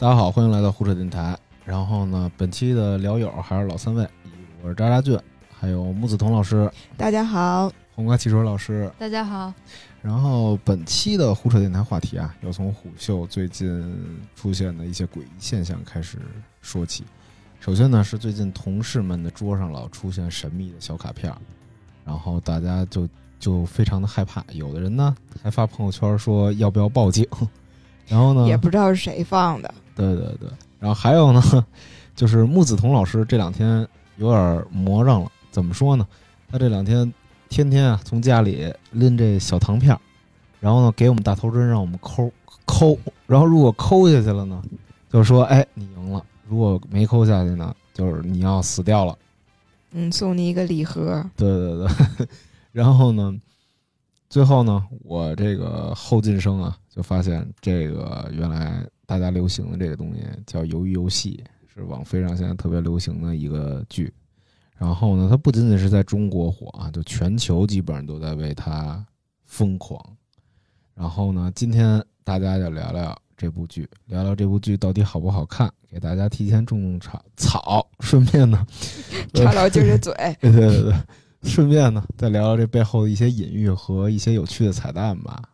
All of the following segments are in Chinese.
大家好，欢迎来到胡扯电台。然后呢，本期的聊友还是老三位，我是渣渣俊，还有木子彤老师、大家好，黄瓜汽水老师。大家好，然后本期的胡扯电台话题啊，要从虎嗅最近出现的一些诡异现象开始说起。首先呢，是最近同事们的桌上老出现神秘的小卡片儿，然后大家就就非常的害怕，有的人呢还发朋友圈说要不要报警，然后呢也不知道是谁放的，对对对，然后还有呢，就是木子彤老师这两天有点魔怔了。怎么说呢？他这两天天天啊从家里拎这小糖片儿，然后呢给我们大头针让我们抠抠，然后如果抠下去了呢，就说哎你赢了；如果没抠下去呢，就是你要死掉了。嗯，送你一个礼盒，对对对，然后呢，最后呢，我这个后进生啊，就发现这个原来大家流行的这个东西叫《鱿鱼游戏》，是网飞上现在特别流行的一个剧。然后呢，它不仅仅是在中国火啊，就全球基本上都在为它疯狂。然后呢，今天大家就聊聊这部剧，聊聊这部剧到底好不好看，给大家提前种种草草，顺便呢，插聊今儿这嘴，对对对对，顺便呢再聊聊这背后的一些隐喻和一些有趣的彩蛋吧。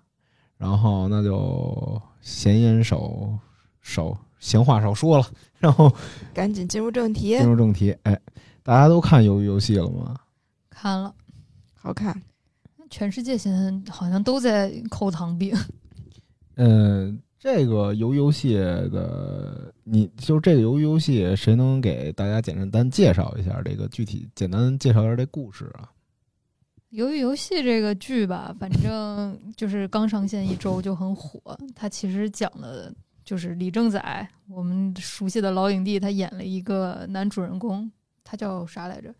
然后那就闲言少少闲话少说了，然后赶紧进入正题进，入正题。哎，大家都看《鱿鱼游戏》了吗？看了，好看。全世界现在好像都在抠糖饼。嗯，这个鱿鱼游戏的，你就这个鱿鱼游戏，谁能给大家简单介绍一下这个具体，简单介绍一下这故事啊？鱿鱼游戏这个剧吧，反正就是刚上线一周就很火。它其实讲的就是李正宰，我们熟悉的老影帝，他演了一个男主人公，他叫啥来着？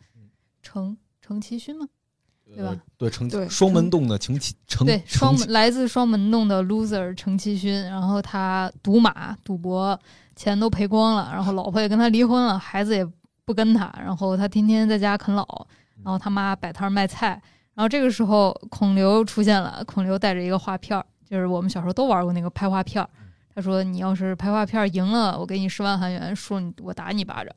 程程其勋吗？对吧呃？对，程对双门洞的程其程对，双来自双门洞的 loser 程其勋，然后他赌马赌博，钱都赔光了，然后老婆也跟他离婚了，孩子也不跟他，然后他天天在家啃老，然后他妈摆摊卖菜，然后这个时候孔刘出现了，孔刘带着一个画片儿，就是我们小时候都玩过那个拍画片儿，他说你要是拍画片赢了，我给你十万韩元，输你我打你一巴掌。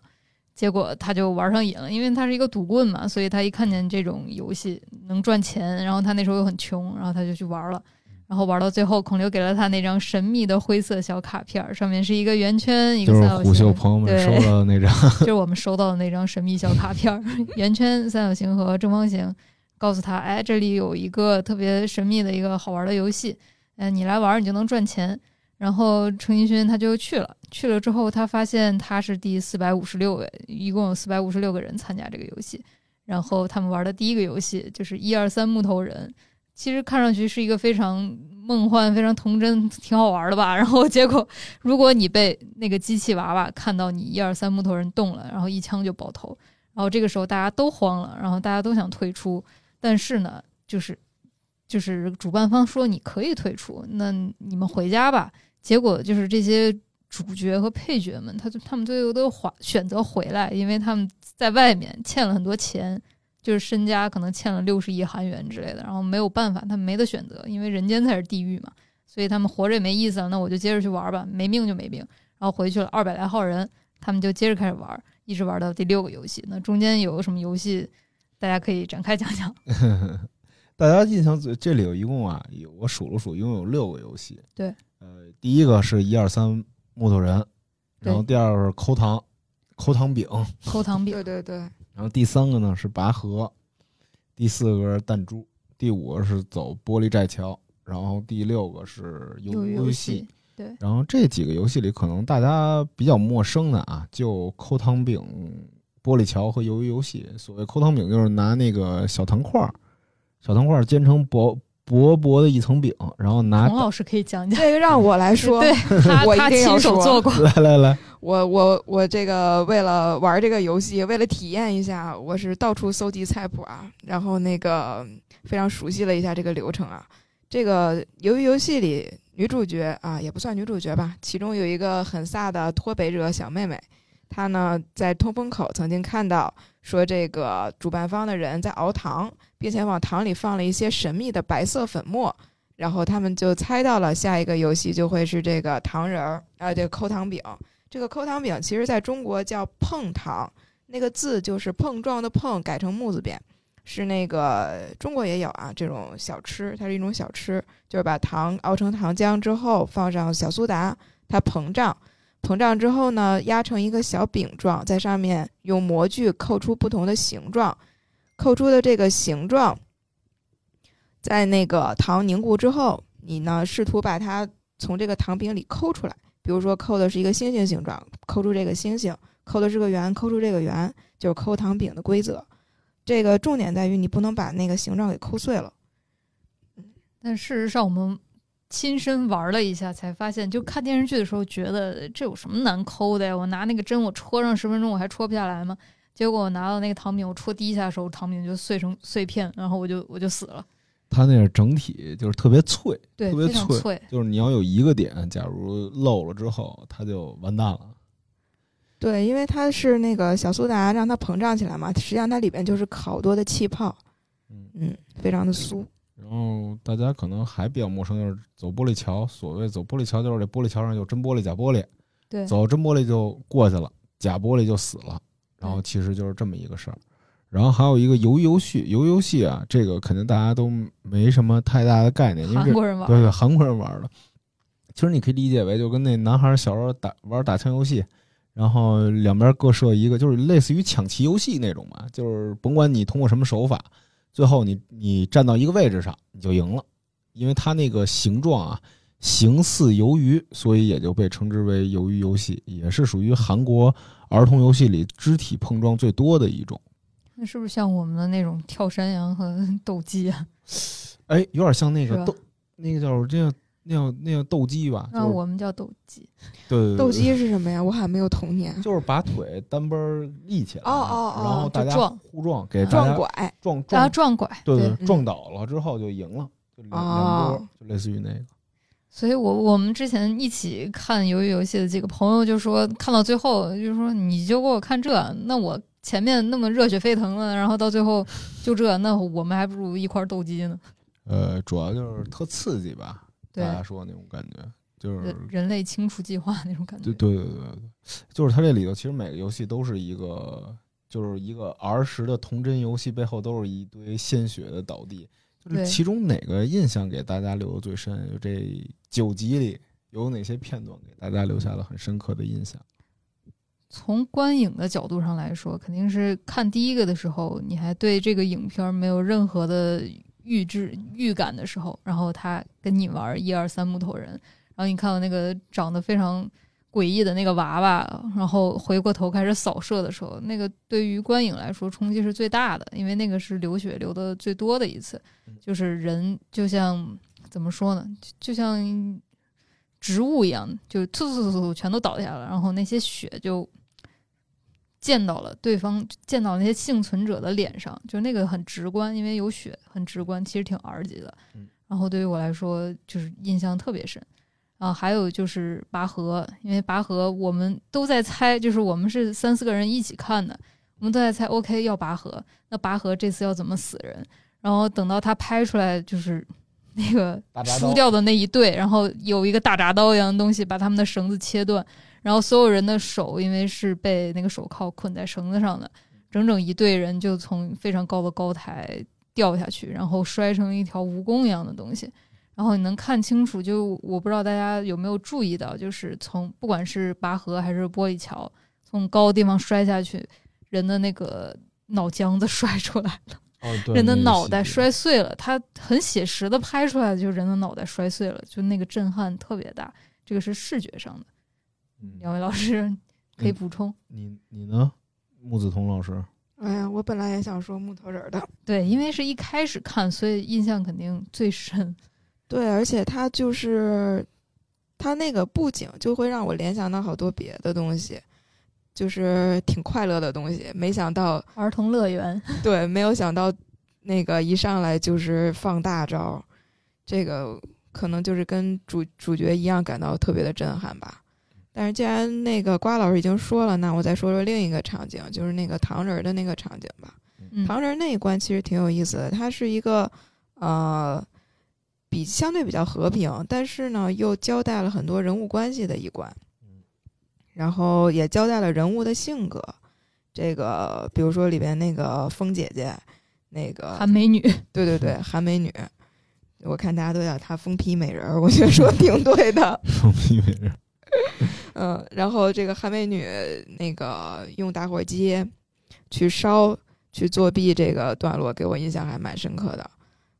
结果他就玩上瘾了，因为他是一个赌棍嘛，所以他一看见这种游戏能赚钱，然后他那时候又很穷，然后他就去玩了。然后玩到最后，孔刘给了他那张神秘的灰色小卡片，上面是一个圆圈，一个三角形，虎嗅朋友收到的那张，就是我们收到的那张神秘小卡片，圆圈、三角形和正方形，告诉他，哎，这里有一个特别神秘的一个好玩的游戏，嗯、你来玩你就能赚钱。然后程一勋他就去了，去了之后他发现他是第四百五十六位，一共有四百五十六个人参加这个游戏。然后他们玩的第一个游戏就是一二三木头人，其实看上去是一个非常梦幻、非常童真、挺好玩的吧。然后结果，如果你被那个机器娃娃看到你一二三木头人动了，然后一枪就爆头，然后这个时候大家都慌了，然后大家都想退出，但是呢，就是就是主办方说你可以退出，那你们回家吧。结果就是这些主角和配角们，他就他们最后都选选择回来，因为他们在外面欠了很多钱，就是身家可能欠了六十亿韩元之类的，然后没有办法，他们没得选择，因为人间才是地狱嘛，所以他们活着也没意思了，那我就接着去玩吧，没命就没命。然后回去了二百来号人，他们就接着开始玩，一直玩到第六个游戏。那中间有什么游戏，大家可以展开讲讲。大家印象最这里有一共啊，有我数了数，一共有六个游戏。对，呃，第一个是一二三木头人，然后第二个是抠糖，抠糖饼，抠糖饼。对，对对，然后第三个呢是拔河，第四个是弹珠，第五个是走玻璃栈桥，然后第六个是游戏。戏。，对，然后这几个游戏里，可能大家比较陌生的啊，就抠糖饼、玻璃桥和鱿鱼游戏。所谓抠糖饼，就是拿那个小糖块儿，小糖块儿煎成薄薄薄的一层饼，然后拿王老师可以讲讲。这 个让我来说，对他我一他定要说亲手做过，来来来，我我我这个为了玩这个游戏，为了体验一下，我是到处搜集菜谱啊，然后那个非常熟悉了一下这个流程啊。这个鱿鱼游戏里女主角啊，也不算女主角吧，其中有一个很飒的脱北者小妹妹，他呢在通风口曾经看到说这个主办方的人在熬糖，并且往糖里放了一些神秘的白色粉末。然后他们就猜到了下一个游戏就会是这个糖人儿啊，这个抠糖饼。这个抠糖饼其实在中国叫碰糖，那个字就是碰撞的碰改成木字边，是那个中国也有啊这种小吃，它是一种小吃，就是把糖熬成糖浆之后放上小苏打，它膨胀，膨胀之后呢压成一个小饼状，在上面用模具扣出不同的形状，扣出的这个形状，在那个糖凝固之后，你呢试图把它从这个糖饼里抠出来。比如说抠的是一个星星形状，抠出这个星星；抠的是个圆，抠出这个圆，就是抠糖饼的规则。这个重点在于你不能把那个形状给抠碎了。但事实上，我们亲身玩了一下，才发现，就看电视剧的时候觉得这有什么难抠的呀？我拿那个针，我戳上十分钟，我还戳不下来吗？结果我拿到那个糖饼，我戳第一下的时候，糖饼就碎成碎片，然后我就我就死了。它那个整体就是特别脆，对，特别非常脆。就是你要有一个点，假如漏了之后，它就完蛋了。对，因为它是那个小苏打让它膨胀起来嘛，实际上它里边就是好多的气泡，嗯嗯，非常的酥。然后大家可能还比较陌生，就是走玻璃桥。所谓走玻璃桥，就是这玻璃桥上有真玻璃、假玻璃，对，走真玻璃就过去了，假玻璃就死了。然后其实就是这么一个事儿。然后还有一个鱿鱼游戏，鱿鱼游戏啊，这个肯定大家都没什么太大的概念，因为韩国人玩，对对，韩国人玩的。其实你可以理解为，就跟那男孩小时候打玩打枪游戏，然后两边各设一个，就是类似于抢旗游戏那种嘛，就是甭管你通过什么手法，最后你你站到一个位置上，你就赢了，因为它那个形状啊，形似鱿鱼，所以也就被称之为鱿鱼游戏，也是属于韩国儿童游戏里肢体碰撞最多的一种。那是不是像我们的那种跳山羊和 斗鸡啊？哎，有点像那个斗，那个叫这个那叫那叫斗鸡吧？那就是我们叫斗鸡。对对对斗鸡是什么呀？我好像没有童年。就是把腿单边立起来，哦哦哦然后大家撞互撞，给撞拐，撞大家撞，撞拐，对嗯撞倒了之后就赢了，就两波，就类似于那个。所以我我们之前一起看鱿鱼游戏的几个朋友就说，看到最后就说你就给我看这，那我前面那么热血沸腾的，然后到最后就这，那我们还不如一块儿斗鸡呢。呃，主要就是特刺激吧，对大，家说的那种感觉，就是人人类清除计划那种感觉对。对对对对，就是它这里头其实每个游戏都是一个，就是一个儿时的童真游戏，背后都是一堆鲜血的倒地。就是其中哪个印象给大家留的最深？就这九集里有哪些片段给大家留下了很深刻的印象？从观影的角度上来说，肯定是看第一个的时候，你还对这个影片儿没有任何的预知预感的时候，然后他跟你玩一二三木头人，然后你看到那个长得非常诡异的那个娃娃，然后回过头开始扫射的时候，那个对于观影来说冲击是最大的，因为那个是流血流的最多的一次，就是人就像怎么说呢，就就像植物一样，就突突突突全都倒下了，然后那些血就溅到了对方，溅到那些幸存者的脸上，就那个很直观，因为有血，很直观，其实挺 R 级的嗯。然后对于我来说，就是印象特别深。啊，还有就是拔河，因为拔河我们都在猜，就是我们是三四个人一起看的，我们都在猜，OK 要拔河，那拔河这次要怎么死人？然后等到他拍出来，就是那个输掉的那一队，然后有一个大铡刀一样的东西把他们的绳子切断，然后所有人的手因为是被那个手铐捆在绳子上的，整整一队人就从非常高的高台掉下去，然后摔成一条蜈蚣一样的东西。然后你能看清楚，就我不知道大家有没有注意到，就是从不管是拔河还是玻璃桥，从高的地方摔下去，人的那个脑浆子摔出来了。人的脑袋摔碎了，他很写实的拍出来的就是人的脑袋摔碎了，就那个震撼特别大。这个是视觉上的。嗯两位老师 可以补充。你你呢，木子彤老师？哎呀，我本来也想说木头人儿的，对，因为是一开始看，所以印象肯定最深。对，而且他就是他那个布景就会让我联想到好多别的东西，就是挺快乐的东西。没想到，儿童乐园，对，没有想到那个一上来就是放大招，这个可能就是跟主主角一样感到特别的震撼吧。但是既然那个瓜老师已经说了，那我再说说另一个场景，就是那个糖人儿的那个场景吧。嗯，糖人儿那一关其实挺有意思的，它是一个呃比相对比较和平，但是呢又交代了很多人物关系的一关，然后也交代了人物的性格。这个比如说里边那个风姐姐，那个韩美女，对对对，韩美女，我看大家都叫她疯批美人儿，我觉得说挺对的。疯批美人，嗯，然后这个韩美女那个用打火机去烧去作弊这个段落，给我印象还蛮深刻的。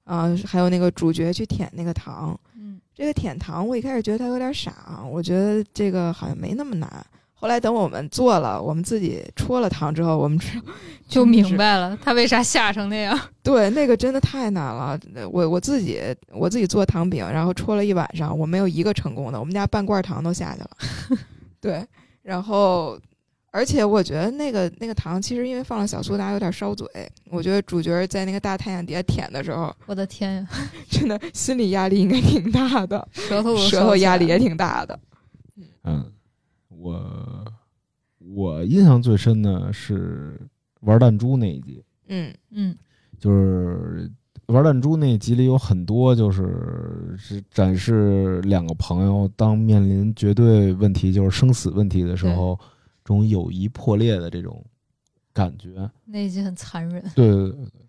啊、还有那个主角去舔那个糖，嗯，这个舔糖我一开始觉得他有点傻，我觉得这个好像没那么难。后来等我们做了，我们自己戳了糖之后，我们知道 就明白了他为啥吓成那样。对，那个真的太难了。我我自己我自己做糖饼，然后戳了一晚上，我没有一个成功的，我们家半罐糖都下去了。对，然后而且我觉得那个那个糖其实因为放了小苏打，有点烧嘴。我觉得主角在那个大太阳底下舔的时候，我的天呀，真的心理压力应该挺大的，舌头舌头压力也挺大的。嗯，我我印象最深的是玩弹珠那一集，嗯嗯，就是玩弹珠那一集里有很多就是是展示两个朋友当面临绝对问题，就是生死问题的时候，这种友谊破裂的这种感觉。那一集很残忍。对对对对。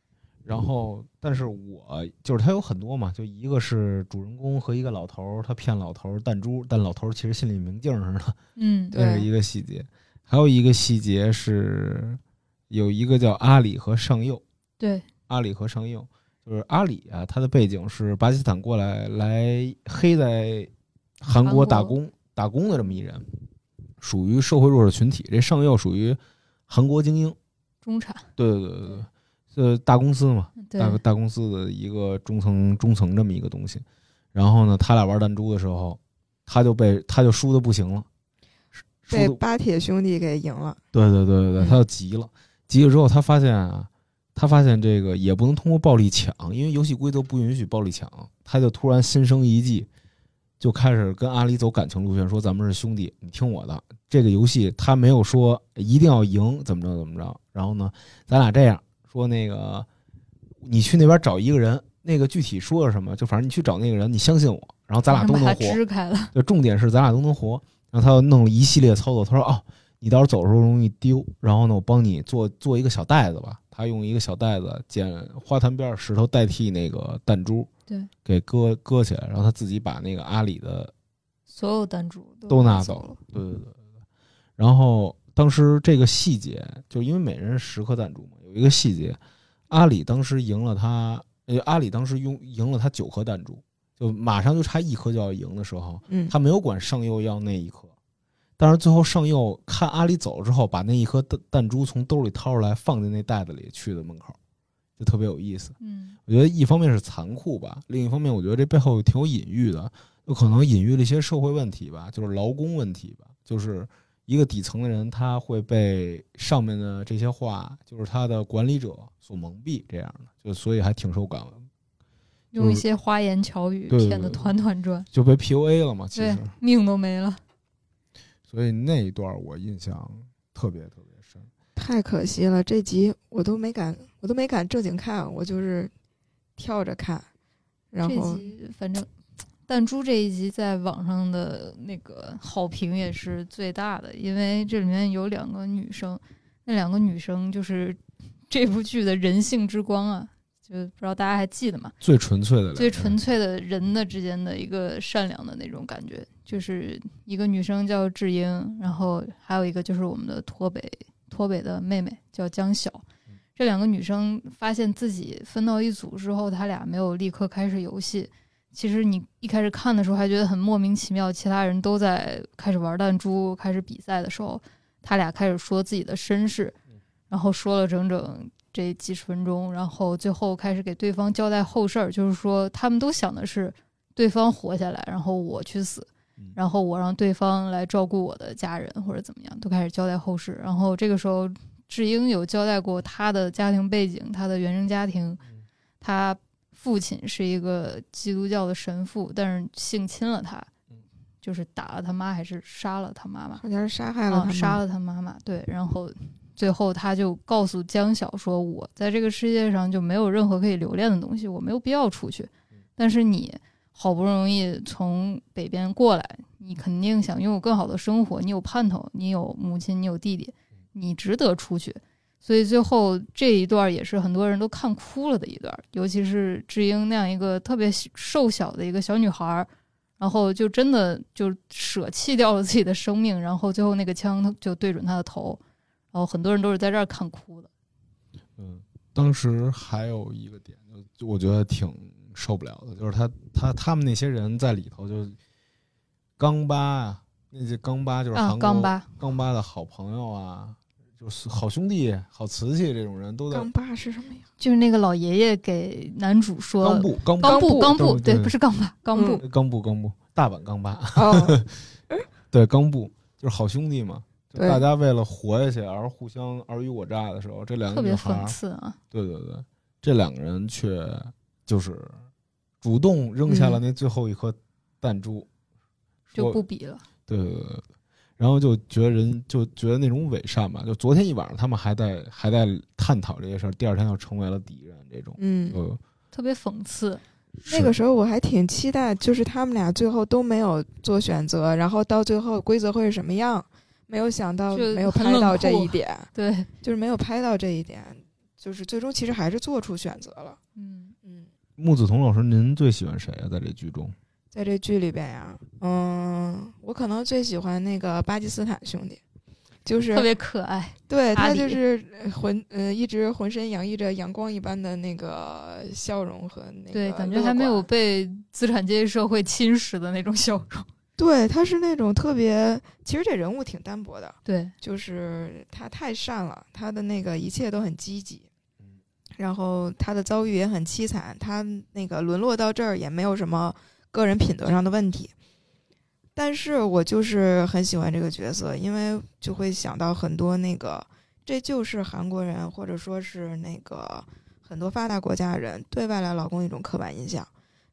然后，但是我就是他有很多嘛，就一个是主人公和一个老头儿，他骗老头儿弹珠，但老头儿其实心里明镜似的，嗯，对这是一个细节。还有一个细节是，有一个叫阿里和上佑，对，阿里和上佑，就是阿里啊，他的背景是巴基斯坦过来来黑在韩国打工打工的这么一人，属于社会弱势群体。这上佑属于韩国精英，中产，对对对对对，这大公司嘛，大大公司的一个中层中层这么一个东西。然后呢，他俩玩弹珠的时候，他就被他就输的不行了，输被巴铁兄弟给赢了。对对对对对，嗯他就急了，急了之后，他发现啊，他发现这个也不能通过暴力抢，因为游戏规则不允许暴力抢，他就突然心生一计，就开始跟阿里走感情路线，说咱们是兄弟，你听我的。这个游戏他没有说一定要赢，怎么着怎么着。然后呢，咱俩这样说，那个你去那边找一个人，那个具体说是什么，就反正你去找那个人，你相信我，然后咱俩都能活。支开了。就重点是咱俩都能活。然后他又弄了一系列操作，他说：“哦，你到时候走的时候容易丢，然后呢，我帮你做做一个小袋子吧。”他用一个小袋子捡花坛边石头代替那个弹珠，对，给搁搁起来，然后他自己把那个阿里的所有弹珠都拿走走了。对对对对。然后当时这个细节，就因为每人十颗弹珠嘛，有一个细节，阿里当时赢了他，呃，阿里当时用赢了他九颗弹珠，就马上就差一颗就要赢的时候，嗯，他没有管上佑要那一颗，但是最后上佑看阿里走了之后，把那一颗弹弹珠从兜里掏出来，放进那袋子里去的门口，就特别有意思。嗯，我觉得一方面是残酷吧，另一方面我觉得这背后挺有隐喻的，有可能隐喻了一些社会问题吧，就是劳工问题吧，就是一个底层的人他会被上面的这些话，就是他的管理者所蒙蔽，这样的，就所以还挺受感，用一些花言巧语骗得团团转，就被 PUA 了嘛，其对实，，命都没了。所以那一段我印象特别特别深。太可惜了，这集我都没敢，我都没敢正经看，我就是跳着看，然这后集反正弹珠这一集在网上的那个好评也是最大的，因为这里面有两个女生，那两个女生就是 这部剧的人性之光啊，就不知道大家还记得吗？最纯粹的最纯粹的人的之间的一个善良的那种感觉，就是一个女生叫智英，然后还有一个就是我们的脱北脱北的妹妹叫江晓。这两个女生发现自己分到一组之后，她俩没有立刻开始游戏。其实你一开始看的时候还觉得很莫名其妙，其他人都在开始玩弹珠、开始比赛的时候，他俩开始说自己的身世，然后说了整整这几十分钟，然后最后开始给对方交代后事儿，就是说他们都想的是对方活下来，然后我去死嗯，然后我让对方来照顾我的家人或者怎么样，都开始交代后事。然后这个时候，智英有交代过他的家庭背景，他的原生家庭，他父亲是一个基督教的神父，但是性侵了他嗯，就是打了他妈还是杀了他妈妈。好像是杀害了杀了他妈妈。对，然后最后他就告诉江晓说：“我在这个世界上就没有任何可以留恋的东西，我没有必要出去。但是你好不容易从北边过来，你肯定想拥有更好的生活，你有盼头，你有母亲，你有弟弟，你值得出去。所以最后这一段也是很多人都看哭了的一段，尤其是智英那样一个特别瘦小的一个小女孩，然后就真的就舍弃掉了自己的生命，然后最后那个枪就对准她的头，然后很多人都是在这儿看哭的。嗯，当时还有一个点，就就我觉得挺受不了的，就是他他他们那些人在里头就钢巴啊，那些钢巴就是啊，韩国钢巴，钢巴的好朋友啊，就是好兄弟、好瓷器这种人都在钢巴是什么呀？就是那个老爷爷给男主说钢布钢钢布钢布，对对，不是钢巴，钢布，钢布钢布大阪钢巴，哦，对钢布就是好兄弟嘛。就大家为了活下去而互相尔虞我诈的时候，这两特别个女孩儿讽刺啊。对对对，这两个人却就是主动扔下了嗯那最后一颗弹珠，就不比了。对对对对，然后就觉得人就觉得那种伪善吧。就昨天一晚上他们还在还在探讨这些事儿，第二天又成为了敌人，这种嗯，就特别讽刺，那个时候我还挺期待，就是他们俩最后都没有做选择，然后到最后规则会是什么样？没有想到，没有拍到这一点，对，就是没有拍到这一点，就是最终其实还是做出选择了。嗯，嗯，木子彤老师，您最喜欢谁啊？在这剧中？在这剧里边呀，嗯，我可能最喜欢那个巴基斯坦兄弟，就是特别可爱。对他就是呃浑呃一直浑身洋溢着阳光一般的那个笑容和那个对，感觉还没有被资产阶级社会侵蚀的那种笑容。对，他是那种特别，其实这人物挺单薄的，对，就是他太善了，他的那个一切都很积极嗯，然后他的遭遇也很凄惨，他那个沦落到这儿也没有什么个人品德上的问题。但是我就是很喜欢这个角色，因为就会想到很多那个，这就是韩国人或者说是那个很多发达国家人对外来劳工一种刻板印象，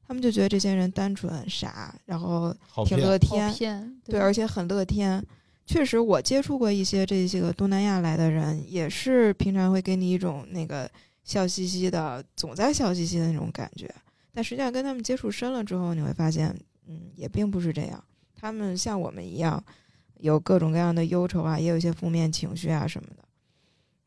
他们就觉得这些人单纯傻，然后挺乐天。对，而且很乐天。确实，我接触过一些这些个东南亚来的人，也是平常会给你一种那个笑嘻嘻的，总在笑嘻嘻的那种感觉。但实际上跟他们接触深了之后，你会发现，嗯，也并不是这样。他们像我们一样，有各种各样的忧愁啊，也有一些负面情绪啊什么的。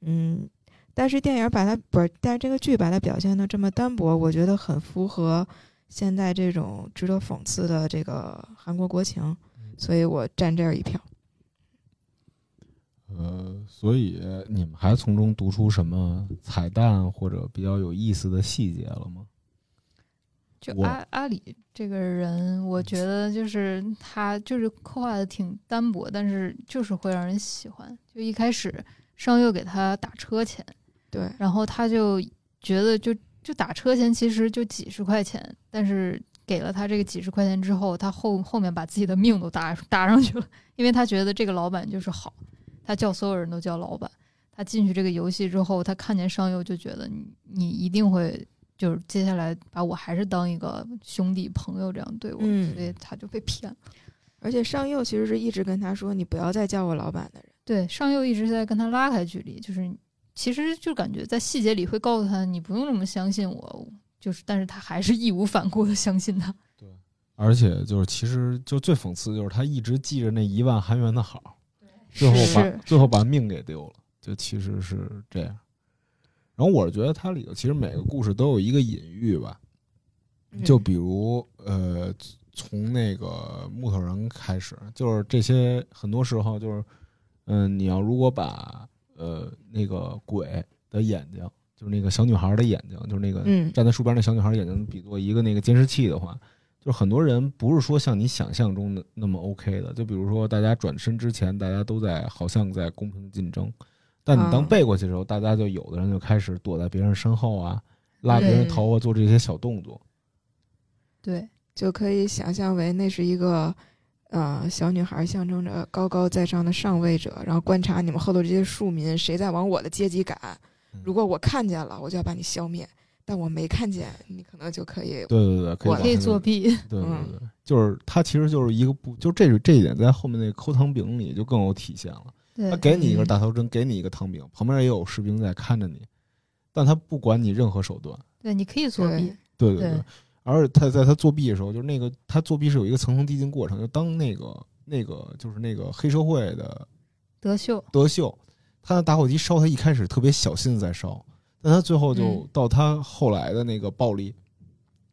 嗯，但是电影把它不是，但是这个剧把它表现的这么单薄，我觉得很符合现在这种值得讽刺的这个韩国国情。所以我站这儿一票。呃，所以你们还从中读出什么彩蛋或者比较有意思的细节了吗？我就阿阿里这个人，我觉得就是他就是刻画的挺单薄，但是就是会让人喜欢。就一开始上佑给他打车钱，对，然后他就觉得就就打车钱其实就几十块钱，但是给了他这个几十块钱之后，他后后面把自己的命都搭搭上去了，因为他觉得这个老板就是好，他叫所有人都叫老板。他进去这个游戏之后，他看见上佑就觉得你你一定会就是接下来把我还是当一个兄弟朋友这样对我，嗯所以他就被骗了。而且上佑其实是一直跟他说：“你不要再叫我老板的人。对，上佑一直在跟他拉开距离，就是其实就感觉在细节里会告诉他，你不用这么相信我，就是但是他还是义无反顾的相信他。对而且就是，其实就最讽刺就是他一直记着那一万韩元的好，最后把最后把命给丢了，就其实是这样。然后我是觉得它里头其实每个故事都有一个隐喻吧，嗯就比如呃，从那个木头人开始，就是这些很多时候就是，嗯、你要如果把呃那个鬼的眼睛，就是那个小女孩的眼睛，就是那个嗯站在树边那小女孩眼睛比作一个那个监视器的话，就是很多人不是说像你想象中的那么 OK 的。就比如说，大家转身之前，大家都在好像在公平竞争，但你当啊背过去的时候，大家就有的人就开始躲在别人身后啊，拉别人头发，做这些小动作。对，就可以想象为那是一个呃小女孩象征着高高在上的上位者，然后观察你们后头这些庶民谁在往我的阶级赶。嗯如果我看见了，我就要把你消灭；但我没看见，你可能就可以。对对对，可以我可以作弊。对对嗯对，就是它其实就是一个不，就这这一点在后面那个抠糖饼里就更有体现了。对。他，给你一根嗯大头针，给你一个汤饼，旁边也有士兵在看着你，但他不管你任何手段。对，你可以作弊。对。对对。对。而且他在他作弊的时候，就是那个他作弊是有一个层层递进过程，就当那个那个就是那个黑社会的德秀，德秀，他的打火机烧，他一开始特别小心的在烧，但他最后就嗯。到他后来的那个暴力，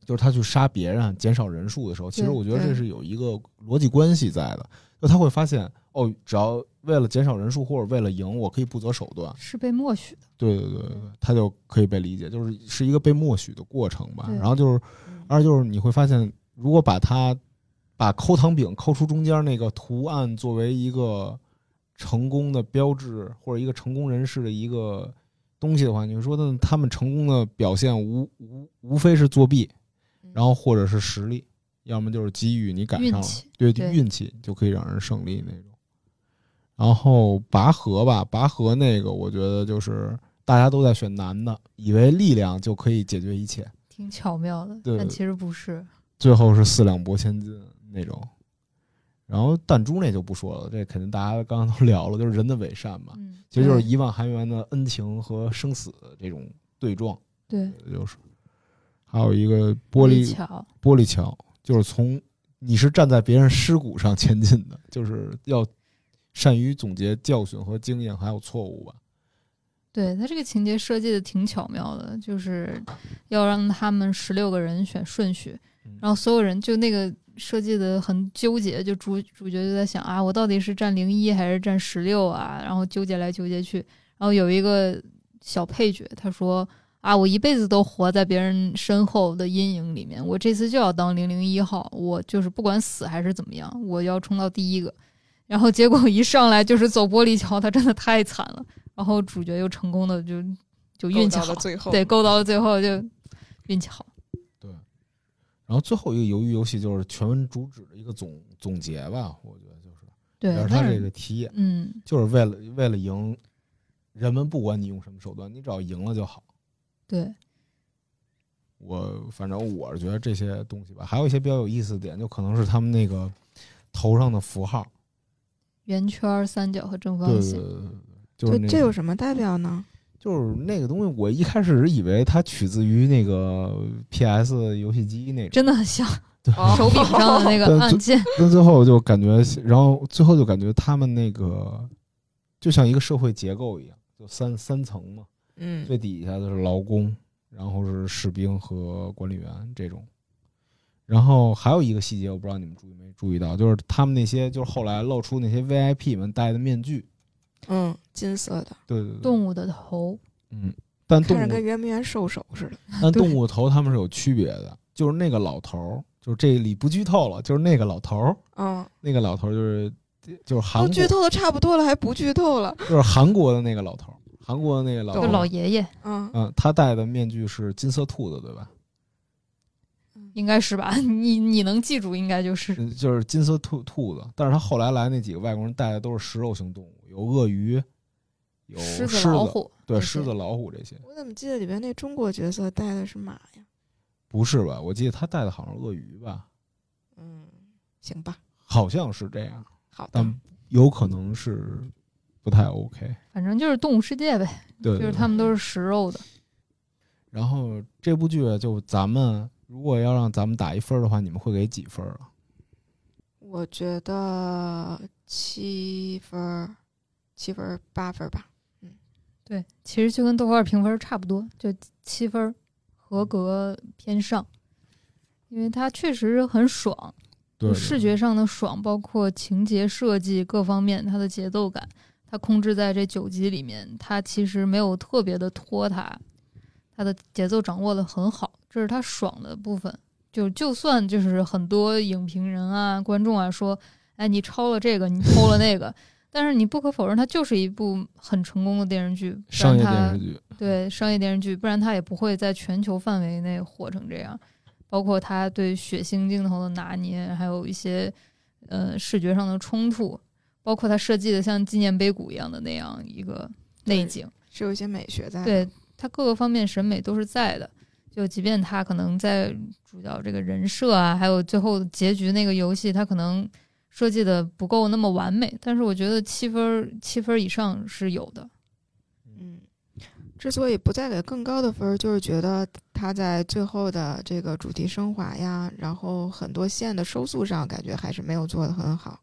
就是他去杀别人、减少人数的时候，其实我觉得这是有一个逻辑关系在的，就他会发现哦，只要为了减少人数或者为了赢，我可以不择手段，是被默许的。对对对对，他就可以被理解，就是是一个被默许的过程吧。然后就是，二就是你会发现，如果把它把抠糖饼抠出中间那个图案作为一个成功的标志或者一个成功人士的一个东西的话，你会说，那他们成功的表现无无无非是作弊，然后或者是实力，要么就是机遇你赶上了，对对运气就可以让人胜利那种。然后拔河吧，拔河那个我觉得就是大家都在选男的，以为力量就可以解决一切，挺巧妙的，对但其实不是。最后是四两拨千斤那种。然后弹珠那就不说了，这肯定大家刚刚都聊了，就是人的伪善嘛，嗯，其实就是一万韩元的恩情和生死这种对撞，对，就是。还有一个玻璃桥，玻璃桥，就是从你是站在别人尸骨上前进的，就是要善于总结教训和经验，还有错误吧。对他这个情节设计的挺巧妙的，就是要让他们十六个人选顺序嗯，然后所有人就那个设计的很纠结，就主主角就在想啊，我到底是站零一还是站十六啊？然后纠结来纠结去，然后有一个小配角他说啊，我一辈子都活在别人身后的阴影里面，我这次就要当零零一号，我就是不管死还是怎么样，我要冲到第一个。然后结果一上来就是走玻璃桥，他真的太惨了。然后主角又成功的就就运气好够到了，最后，对，够到了最后就运气好。对然后最后一个鱿鱼游戏就是全文主旨的一个总总结吧，我觉得就是，对也是，他这个题眼，嗯，就是为了为了赢，人们不管你用什么手段，你只要赢了就好。对，我反正我是觉得这些东西吧，还有一些比较有意思的点，就可能是他们那个头上的符号，圆圈、三角和正方形，对对对，对就是这那个这有什么代表呢？就是那个东西，我一开始以为它取自于那个 PS 游戏机那种，真的很像 哦手柄上的那个 按键。但最后就感觉，然后最后就感觉他们那个就像一个社会结构一样，就三三层嘛，嗯，最底下的是劳工，然后是士兵和管理员这种。然后还有一个细节，我不知道你们注意没注意到，就是他们那些就是后来露出那些 VIP 们戴的面具，嗯，金色的，对对对，动物的头，嗯，但动物看着跟圆明园兽首似的。但动物头他们是有区别的，就是那个老头儿，就是这里不剧透了，就是那个老头儿，嗯，那个老头儿就是就是韩国，都剧透的差不多了，还不剧透了。就是韩国的那个老头儿，韩国的那个老老爷爷，嗯，嗯，他戴的面具是金色兔子，对吧？应该是吧？你你能记住，应该就是嗯，就是金色兔兔子，但是他后来来那几个外国人带的都是食肉性动物，有鳄鱼，有狮狮子、老，虎，对狮子、老虎这些，我怎么记得里边那中国角色带的是马呀？不是吧？我记得他带的好像是鳄鱼吧，嗯，行吧，好像是这样，好的。但有可能是不太 OK。反正就是动物世界呗，对，对就是他们都是食肉的。然后这部剧就咱们如果要让咱们打一分的话，你们会给几分啊？我觉得七分儿，七分儿八分吧。嗯。对，其实就跟豆瓣评分差不多，就七分儿，合格偏上，因为它确实很爽，对，就视觉上的爽，包括情节设计各方面，它的节奏感，它控制在这九集里面，它其实没有特别的拖沓，它的节奏掌握的很好，这是他爽的部分。就就算就是很多影评人啊、观众啊说，哎，你抄了这个，你偷了那个，但是你不可否认，它就是一部很成功的电视剧，商业电视剧，对商业电视剧，不然它也不会在全球范围内火成这样。包括他对血腥镜头的拿捏，还有一些呃视觉上的冲突，包括他设计的像纪念碑谷一样的那样一个内景，是有一些美学在的。对他各个方面审美都是在的。就即便他可能在主角这个人设啊，还有最后结局那个游戏，他可能设计的不够那么完美，但是我觉得七分七分以上是有的。嗯，之所以不再给更高的分，就是觉得他在最后的这个主题升华呀，然后很多线的收束上，感觉还是没有做的很好。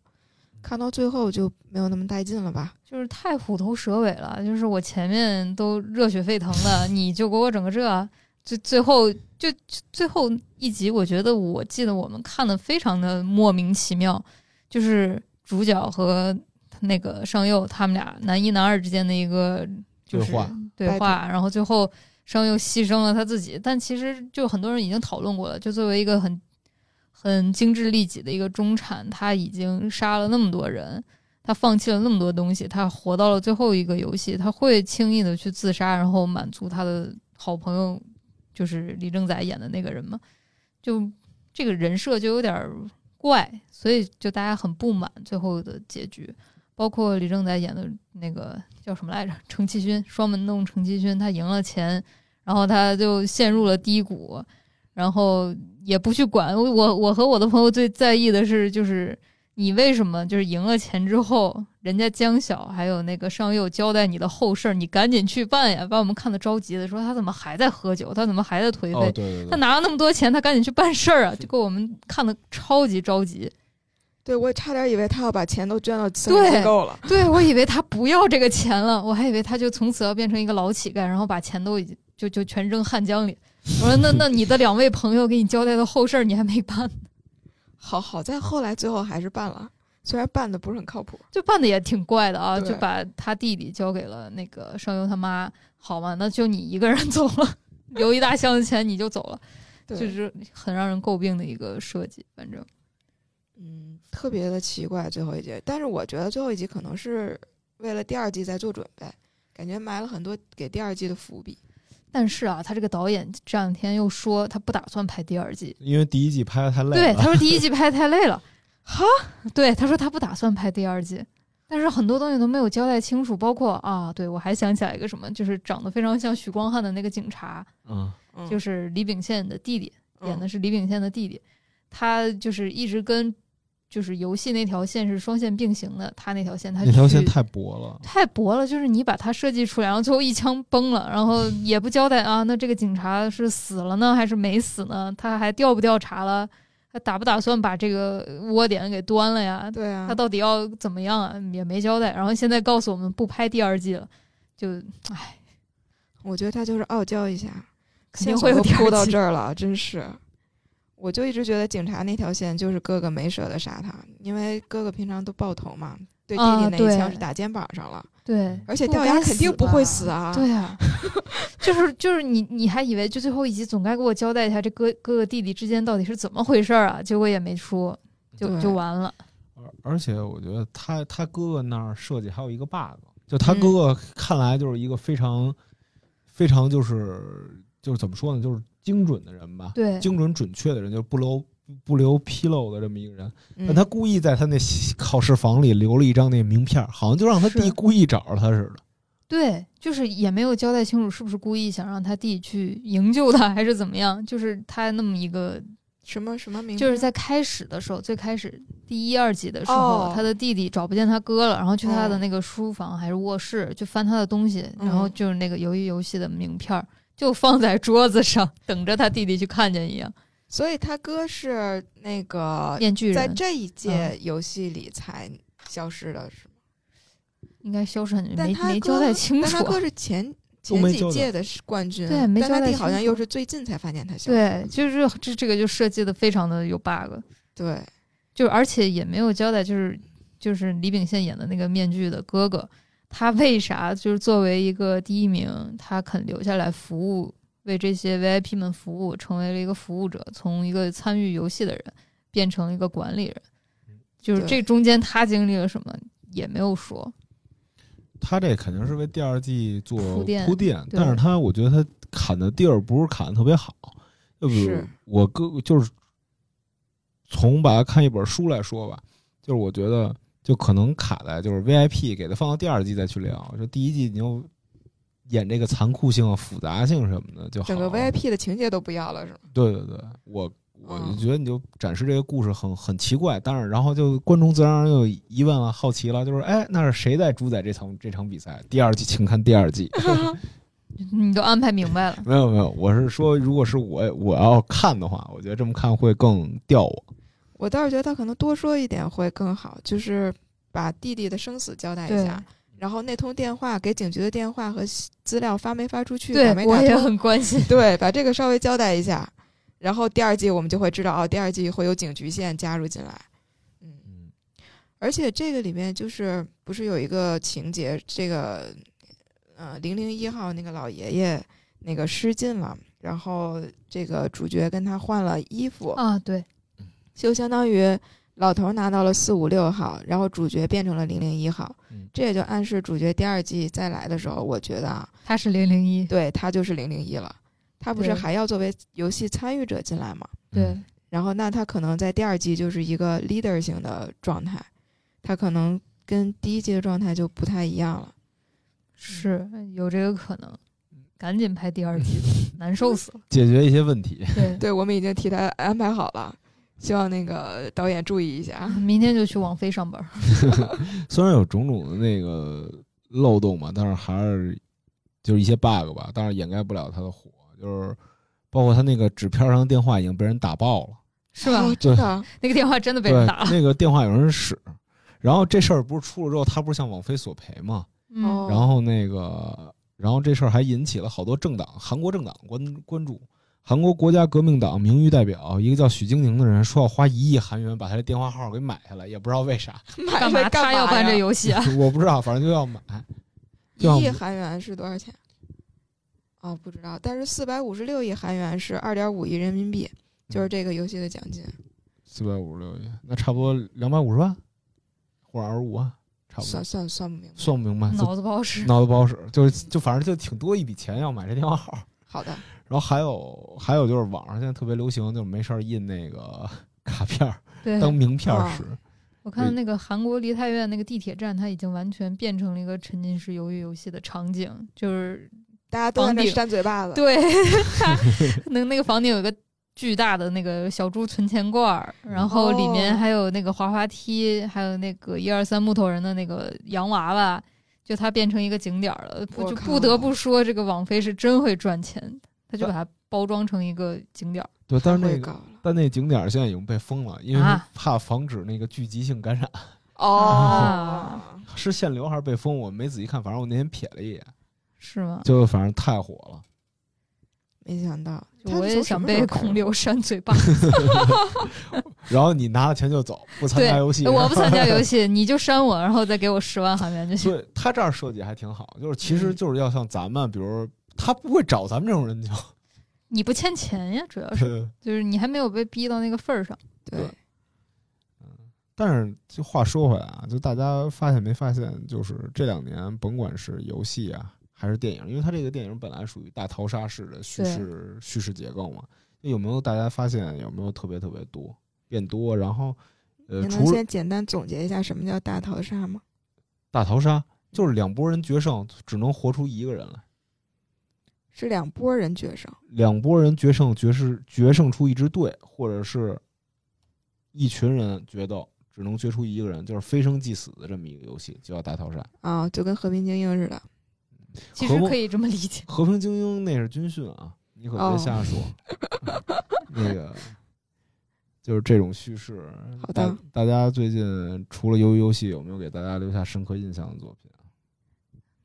看到最后就没有那么带劲了吧？就是太虎头蛇尾了。就是我前面都热血沸腾的，你就给我整个这，最最后就最后一集，我觉得我记得我们看的非常的莫名其妙，就是主角和那个上佑他们俩男一男二之间的一个就是对话对话，然后最后上佑牺牲了他自己，但其实就很多人已经讨论过了，就作为一个很。很精致利己的一个中产，他已经杀了那么多人，他放弃了那么多东西，他活到了最后一个游戏，他会轻易的去自杀，然后满足他的好朋友，就是李正宰演的那个人嘛？就这个人设就有点怪，所以就大家很不满最后的结局。包括李正宰演的那个叫什么来着？程其勋，双门洞程其勋，他赢了钱，然后他就陷入了低谷。然后也不去管我，我和我的朋友最在意的是，就是你为什么就是赢了钱之后，人家江晓还有那个上佑交代你的后事儿，你赶紧去办呀，把我们看的着急的，说他怎么还在喝酒，他怎么还在颓废？哦，对对对，他拿了那么多钱，他赶紧去办事儿啊，就给我们看的超级着急。对，我也差点以为他要把钱都捐到慈善机构了。对，我以为他不要这个钱了，我还以为他就从此要变成一个老乞丐，然后把钱都已经就就全扔汉江里。我说那那你的两位朋友给你交代的后事儿你还没办？好好在后来最后还是办了，虽然办的不是很靠谱，就办的也挺怪的啊，就把他弟弟交给了那个声优他妈，好嘛，那就你一个人走了，留一大箱子钱你就走了，就是很让人诟病的一个设计，反正。嗯，特别的奇怪最后一集，但是我觉得最后一集可能是为了第二季在做准备，感觉埋了很多给第二季的伏笔。但是啊，他这个导演这两天又说他不打算拍第二季，因为第一季拍的太累了。对，他说第一季拍的太累了。哈，对，他说他不打算拍第二季，但是很多东西都没有交代清楚，包括啊，对我还想起来一个什么，就是长得非常像许光汉的那个警察，嗯，就是李秉宪的弟弟，演的是李秉宪的弟弟，他就是一直跟。就是游戏那条线是双线并行的，他那条线他那条线太薄了，太薄了。就是你把它设计出来，然后最后一枪崩了，然后 也不交代啊，那这个警察是死了呢还是没死呢？他还调不调查了？他打不打算把这个窝点给端了呀？对啊，他到底要怎么样啊？也没交代。然后现在告诉我们不拍第二季了，就唉，我觉得他就是傲娇一下，肯定会有铺到这儿了，真是。我就一直觉得警察那条线就是哥哥没舍得杀他，因为哥哥平常都爆头嘛，对弟弟那一枪是打肩膀上了，对，而且掉牙肯定不会死啊，对啊，就是就是你你还以为就最后一集总该给我交代一下这哥哥哥弟弟之间到底是怎么回事啊，结果也没出，就就完了。而而且我觉得他他哥哥那儿设计还有一个 bug，就他哥哥看来就是一个非常非常就是就是怎么说呢，就是。精准的人吧，对，精准准确的人，就是不留不留纰漏的这么一个人。但他故意在他那考试房里留了一张那名片，好像就让他弟故意找着他似的。对，就是也没有交代清楚是不是故意想让他弟去营救他，还是怎么样。就是他那么一个什么什么名，就是在开始的时候，最开始第一二集的时候，他的弟弟找不见他哥了，然后去他的那个书房还是卧室，就翻他的东西，然后就是那个鱿鱼游戏的名片。就放在桌子上，等着他弟弟去看见一样。所以他哥是那个面具人，在这一届游戏里才消失的，是吗？应该消失很久，没没交代清楚。但他哥是前 前几届的冠军，对，没交代好像又是最近才发现他消失。对，就是这这个就设计的非常的有 bug。对，就而且也没有交代，就是就是李秉宪演的那个面具的哥哥。他为啥就是作为一个第一名，他肯留下来服务，为这些 VIP 们服务，成为了一个服务者，从一个参与游戏的人变成一个管理人，就是这中间他经历了什么也没有说。他这肯定是为第二季做铺垫，铺垫。但是他我觉得他砍的地儿不是砍的特别好，就比如我哥就是从把它看一本书来说吧，就是我觉得。就可能卡在就是 VIP 给它放到第二季再去聊，说第一季你就演这个残酷性、复杂性什么的，就整个 VIP 的情节都不要了，是吗？对对对，我我就觉得你就展示这个故事很很奇怪，但是然后就观众自然而然有疑问了、好奇了，就是哎，那是谁在主宰这场这场比赛？第二季，请看第二季。你都安排明白了。没有没有，我是说，如果是我我要看的话，我觉得这么看会更吊我。我倒是觉得他可能多说一点会更好，就是把弟弟的生死交代一下，然后那通电话给警局的电话和资料发没发出去，对打，没我也，很关心。对，把这个稍微交代一下，然后第二季我们就会知道哦，第二季会有警局线加入进来，嗯，嗯。而且这个里面就是不是有一个情节，这个呃零零一号那个老爷爷那个失禁了，然后这个主角跟他换了衣服，啊，对，就相当于老头拿到了四五六号，然后主角变成了零零一号，嗯这也就暗示主角第二季再来的时候，我觉得啊，他是零零一，对他就是零零一了，他不是对还要作为游戏参与者进来吗？对嗯，然后那他可能在第二季就是一个 leader 型的状态，他可能跟第一季的状态就不太一样了。是有这个可能。赶紧拍第二季吧，难受死了。解决一些问题。对，对，我们已经替他安排好了，希望那个导演注意一下。明天就去网飞上班。虽然有种种的那个漏洞嘛，但是还是就是一些 bug 吧，但是掩盖不了它的火。就是包括他那个纸片上的电话已经被人打爆了，是吧？哦真的，那个电话真的被人打，了。那个电话有人使。然后这事儿不是出了之后，他不是向网飞索赔吗？嗯哦然后那个，然后这事儿还引起了好多政党，韩国政党关关注。韩国国家革命党名誉代表一个叫许晶宁的人说要花一亿韩元把他的电话号给买下来，也不知道为啥，买干嘛了干 他要办这游戏啊？我不知道，反正就要买。一亿韩元是多少钱？哦，不知道。但是四百五十六亿韩元是二点五亿人民币，就是这个游戏的奖金。四百五十六亿，那差不多两百五十万或者二十五万，差不多算。算算不明白。算不明白，脑子不好使。脑子不好使，就就反正就挺多一笔钱要买这电话号。好的，然后还有还有就是网上现在特别流行，就是没事儿印那个 卡片儿对，当名片儿使。我看那个韩国梨泰院那个地铁站，它已经完全变成了一个沉浸式鱿鱼游戏的场景，就是大家都在那扇嘴巴子。对它那 那个房顶有一个巨大的那个小猪存钱罐儿，然后里面哦还有那个滑滑梯，还有那个一二三木头人的那个洋娃娃，就它变成一个景点儿了。不我就不得不说，这个网飞是真会赚钱，它就把它包装成一个景点儿。对，但是那个。但那景点儿现在已经被封了，因为啊怕防止那个聚集性感染。哦啊，是限流还是被封？我没仔细看，反正我那天瞥了一眼，是吗？就反正太火了。没想到，我也想被孔刘扇嘴巴。然后你拿了钱就走，不参加游戏。，我不参加游戏，你就删我，然后再给我十万韩元就行。对他这儿设计还挺好，就是其实嗯就是要像咱们，比如他不会找咱们这种人就，你不欠钱呀，主要是就是你还没有被逼到那个份儿上。对，嗯但是就话说回来啊，就大家发现没发现，就是这两年甭管是游戏啊还是电影，因为它这个电影本来属于大逃杀式的叙事叙事结构嘛，有没有大家发现有没有特别特别多变多？然后呃，你能先简单总结一下什么叫大逃杀吗？大逃杀，就是两拨人决胜，只能活出一个人来。是两拨人决胜。两拨人决胜，决是决胜出一支队，或者是一群人决斗，只能决出一个人，就是非生即死的这么一个游戏，就叫大逃杀。啊，就跟和平精英似的。其实可以这么理解。和平精英那是军训啊，你可别哦瞎说。那个就是这种叙事。好的大大家最近除了鱿鱼游戏，有没有给大家留下深刻印象的作品啊？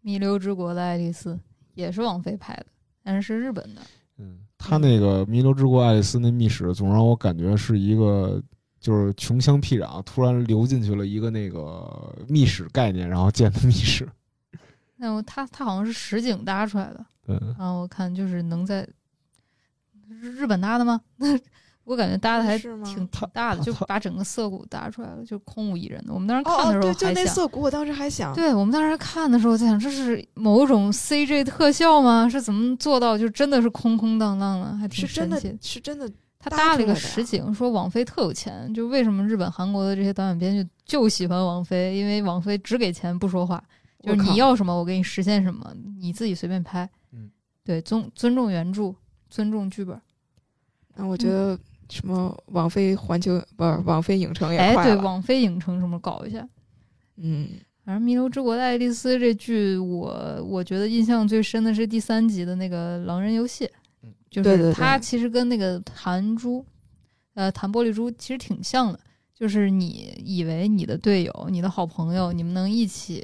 弥留之国的爱丽丝也是王菲拍的，但是是日本的。嗯，他那个《弥留之国爱丽丝》那密室，总让我感觉是一个就是穷乡僻壤，突然流进去了一个那个密室概念，然后建的密室。那我他他好像是实景搭出来的嗯，啊，我看就是能在日日本搭的吗？我感觉搭的还挺挺大的，就把整个涩谷搭出来了，就空无一人的。我们当时哦看的时哦，对，就那涩谷，我当时还想，对我们当时看的时候在想，这是某种 CG 特效吗？是怎么做到就真的是空空荡荡的，还挺是真的神奇。，是真的。他搭了一个实景，说王菲特有钱，就为什么日本、韩国的这些导演编剧就喜欢王菲，因为王菲只给钱不说话，就是你要什么我给你实现什么，你自己随便拍。嗯，对，尊尊重原著，尊重剧本。那我觉得什么网飞环球不是网飞影城也哎，对，网飞影城什么搞一下，嗯，反正《弥留之国的爱丽丝》这剧，我我觉得印象最深的是第三集的那个狼人游戏嗯，就是它其实跟那个弹珠，呃，弹玻璃珠其实挺像的，就是你以为你的队友、你的好朋友，你们能一起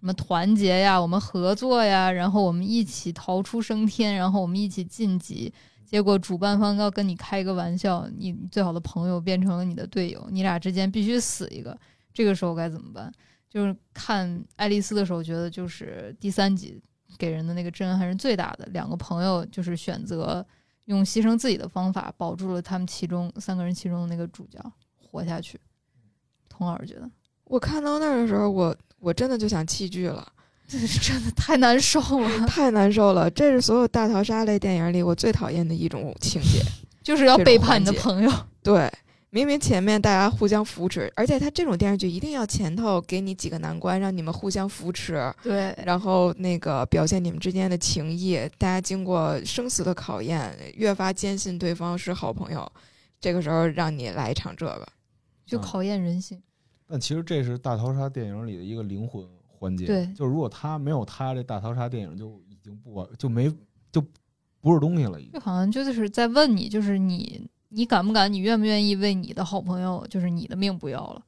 什么团结呀，我们合作呀，然后我们一起逃出升天，然后我们一起晋级。结果主办方要跟你开一个玩笑，你最好的朋友变成了你的队友，你俩之间必须死一个，这个时候该怎么办？就是看爱丽丝的时候，觉得就是第三集给人的那个震撼是最大的。两个朋友就是选择用牺牲自己的方法保住了他们其中三个人其中的那个主角活下去。童老师觉得我看到那儿的时候，我我真的就想弃剧了，这是真的太难受了，太难受了。这是所有大逃杀类电影里我最讨厌的一种情节。就是要背叛你的朋友。对，明明前面大家互相扶持，而且他这种电视剧一定要前头给你几个难关，让你们互相扶持，对，然后那个表现你们之间的情谊，大家经过生死的考验，越发坚信对方是好朋友。这个时候让你来一场这个，就考验人性。但其实这是大逃杀电影里的一个灵魂环节。对就是如果他没有他，这大逃杀电影就已经不完，就没就不是东西了，就好像就是在问你，就是你你敢不敢，你愿不愿意为你的好朋友，就是你的命不要了，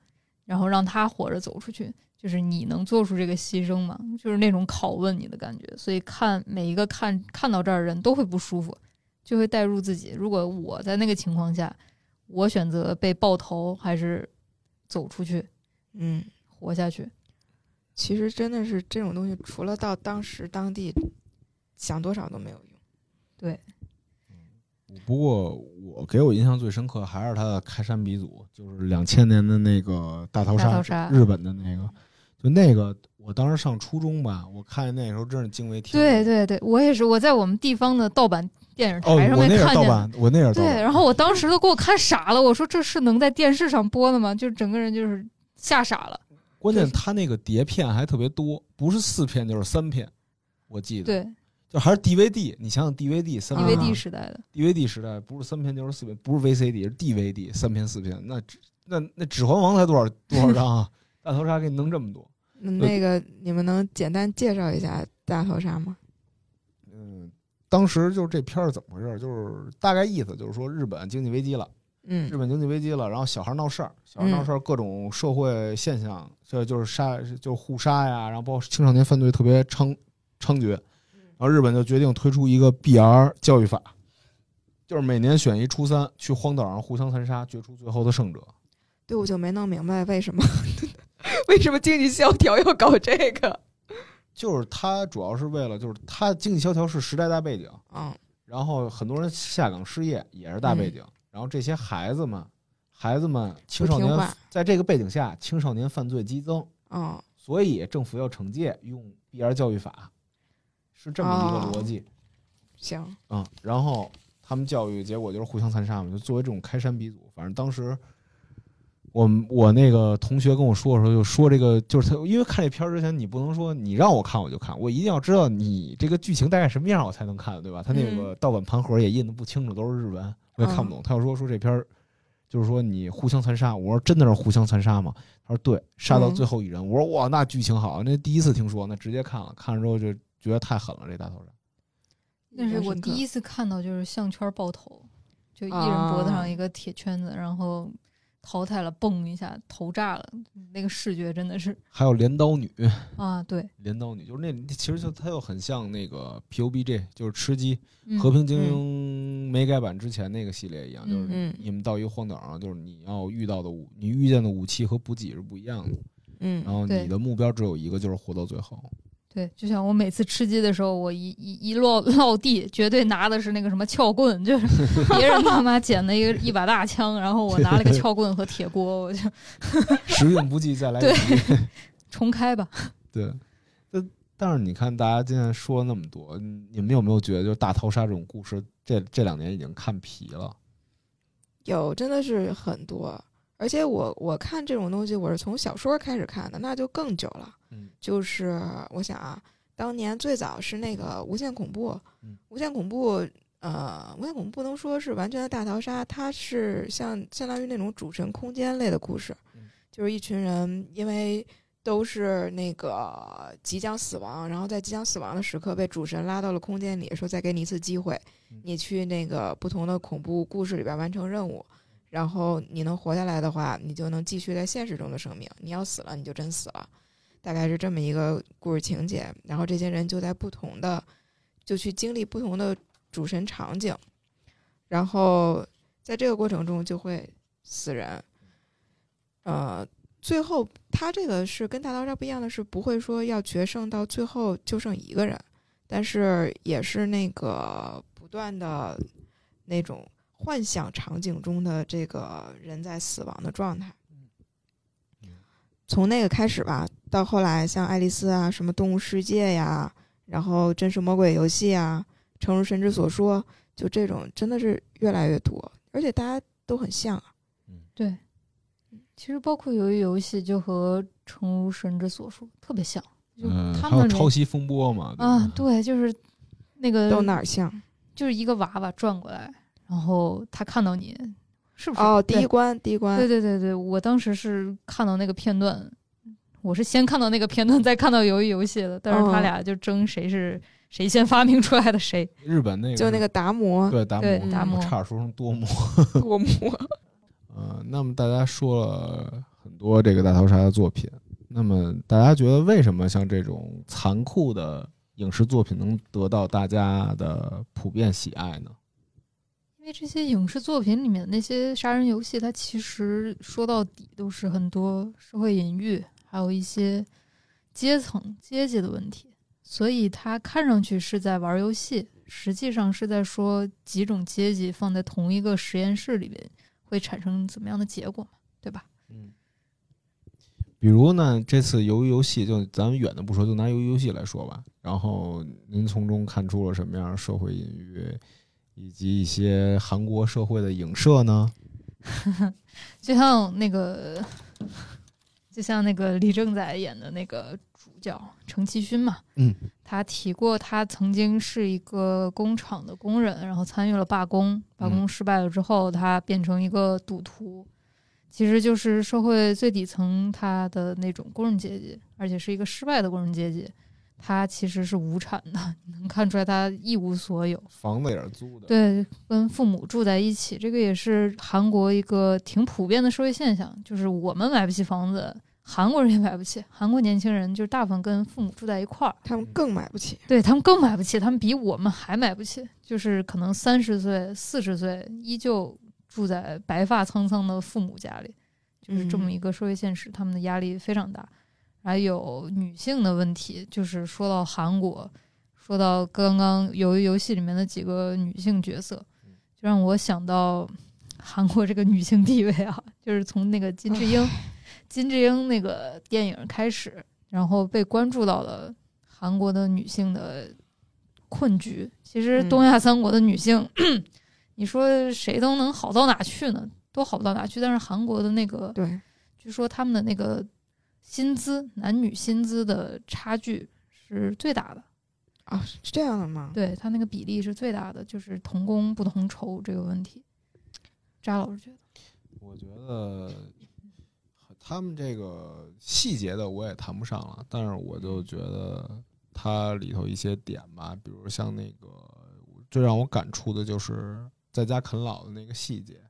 然后让他活着走出去，就是你能做出这个牺牲吗？就是那种拷问你的感觉。所以看每一个看看到这儿的人都会不舒服，就会带入自己。如果我在那个情况下，我选择被爆头还是走出去嗯，活下去？其实真的是这种东西，除了到当时当地想多少都没有用。对，不过我给我印象最深刻还是他的开山鼻祖，就是两千年的那个大逃杀，逃杀日本的那个，就那个我当时上初中吧，我看见那时候真是惊为天人。对对对，我也是，我在我们地方的盗版电视哦，台上我那是面看见。盗版，我那是对，然后我当时都给我看傻了，我说这是能在电视上播的吗？就整个人就是吓傻了。关键他那个碟片还特别多，不是四片就是三片，我记得。，对就还是 DVD，你想想 DVD 三，DVD 时代的，DVD 时代不是三片就是四片，不是 VCD 是 DVD 三片四片，那指那那《指环王》才多少多少张啊？大逃杀给你弄这么多，嗯那个你们能简单介绍一下大逃杀吗？嗯，当时就是这片儿怎么回事？就是大概意思就是说日本经济危机了，日嗯本经济危机了，然后小孩闹事儿，小孩闹事儿，各种社会现象，这就是杀，就是互杀呀，然后包括青少年犯罪特别猖猖獗，然后日本就决定推出一个 BR 教育法，就是每年选一初三去荒岛上互相残杀，决出最后的胜者。对，我就没弄明白为什么 为什么经济萧条要搞这个。就是他主要是为了，就是他经济萧条是时代大背景，嗯。然后很多人下岗失业也是大背景，然后这些孩子们，孩子们青少年在这个背景下，青少年犯罪激增，嗯所以政府要惩戒，用 BR 教育法，是这么一个逻辑行，啊、嗯。然后他们教育结果就是互相残杀嘛，就作为这种开山鼻祖，反正当时。我们我那个同学跟我说的时候，就说这个就是他，因为看这片儿之前，你不能说你让我看我就看，我一定要知道你这个剧情大概什么样，我才能看，对吧？他那个盗版盘盒也印的不清楚，都是日文，我也看不懂。他要说说这片儿，就是说你互相残杀，我说真的是互相残杀吗？他说对，杀到最后一人。我说哇，那剧情好，那第一次听说，那直接看了，看了之后就觉得太狠了，这大头杀。那是我第一次看到，就是项圈爆头，就一人脖子上一个铁圈子，然后。淘汰了，嘣一下头炸了，那个视觉真的是。还有镰刀女啊，对，镰刀女就是那，其实就它又很像那个 PUBG，就是吃鸡、嗯、和平精英没改版之前那个系列一样，嗯、就是你们到一个荒岛上，就是你要遇到的武，你遇见的武器和补给是不一样的，嗯，然后你的目标只有一个，就是活到最后。对，就像我每次吃鸡的时候，我一一一落落地，绝对拿的是那个什么撬棍，就是 别人他妈捡了一个一把大枪，然后我拿了个撬棍和铁锅，我就 时运不济，再来对，重开吧。对，但但是你看，大家今天说了那么多，你们有没有觉得，就是大逃杀这种故事，这这两年已经看疲了？有，真的是很多。而且我我看这种东西，我是从小说开始看的，那就更久了。嗯，就是我想啊，当年最早是那个《无限恐怖》，嗯，无限恐怖，呃，无限恐怖不能说是完全的大逃杀，它是像相当于那种主神空间类的故事，嗯、就是一群人因为都是那个即将死亡，然后在即将死亡的时刻被主神拉到了空间里，说再给你一次机会嗯，你去那个不同的恐怖故事里边完成任务，然后你能活下来的话，你就能继续在现实中的生命；你要死了，你就真死了。大概是这么一个故事情节。然后这些人就在不同的，就去经历不同的主神场景，然后在这个过程中就会死人。呃，最后他这个是跟大逃杀不一样的是，不会说要决胜到最后就剩一个人，但是也是那个不断的那种幻想场景中的这个人在死亡的状态。从那个开始吧，到后来像爱丽丝啊、什么动物世界呀，然后真实魔鬼游戏啊，诚如神之所说，就这种真的是越来越多，而且大家都很像啊。对，其实包括鱿鱼游戏就和诚如神之所说特别像，就嗯，还有他们抄袭风波嘛？啊，对，就是那个都哪儿像？就是一个娃娃转过来，然后他看到你，是不是？哦，第一关，第一关，对对对对，我当时是看到那个片段，我是先看到那个片段，再看到鱿鱼游戏的，但是他哦俩就争谁是谁先发明出来的谁。日本那个就那个达摩对达摩，对达摩差点说成多摩。多摩，呃，那么大家说了很多这个大逃杀的作品，那么大家觉得为什么像这种残酷的影视作品能得到大家的普遍喜爱呢？因为这些影视作品里面那些杀人游戏，它其实说到底都是很多社会隐喻，还有一些阶层、阶级的问题，所以它看上去是在玩游戏，实际上是在说几种阶级放在同一个实验室里面会产生怎么样的结果嘛，对吧？嗯，比如呢，这次由于游戏，就咱们远的不说，就拿鱿鱼游戏来说吧。然后您从中看出了什么样的社会隐喻，以及一些韩国社会的影射呢？就像那个，就像那个李正宰演的那个主角程其勋嘛，嗯，他提过他曾经是一个工厂的工人，然后参与了罢工，罢工失败了之后，他变成一个赌徒，其实就是社会最底层他的那种工人阶级，而且是一个失败的工人阶级。他其实是无产的，你能看出来他一无所有。房子也是租的，，对，跟父母住在一起，这个也是韩国一个挺普遍的社会现象，就是我们买不起房子，韩国人也买不起。韩国年轻人就是大部分跟父母住在一块儿，他们更买不起。对他们更买不起，他们比我们还买不起。就是可能三十岁、四十岁依旧住在白发苍苍的父母家里，就是这么一个社会现实，他们的压力非常大。还有女性的问题，就是说到韩国，说到刚刚由于游戏里面的几个女性角色，就让我想到韩国这个女性地位啊，就是从那个金智英，金智英那个电影开始，然后被关注到了韩国的女性的困局。其实东亚三国的女性，你说谁都能好到哪去呢？都好不到哪去。但是韩国的那个，对，据说他们的那个薪资，男女薪资的差距是最大的。啊，是这样的吗？对他那个比例是最大的，就是同工不同酬这个问题。扎老师觉得，我觉得他们这个细节的我也谈不上了，但是我就觉得它里头一些点吧，比如像那个最让我感触的就是在家啃老的那个细节，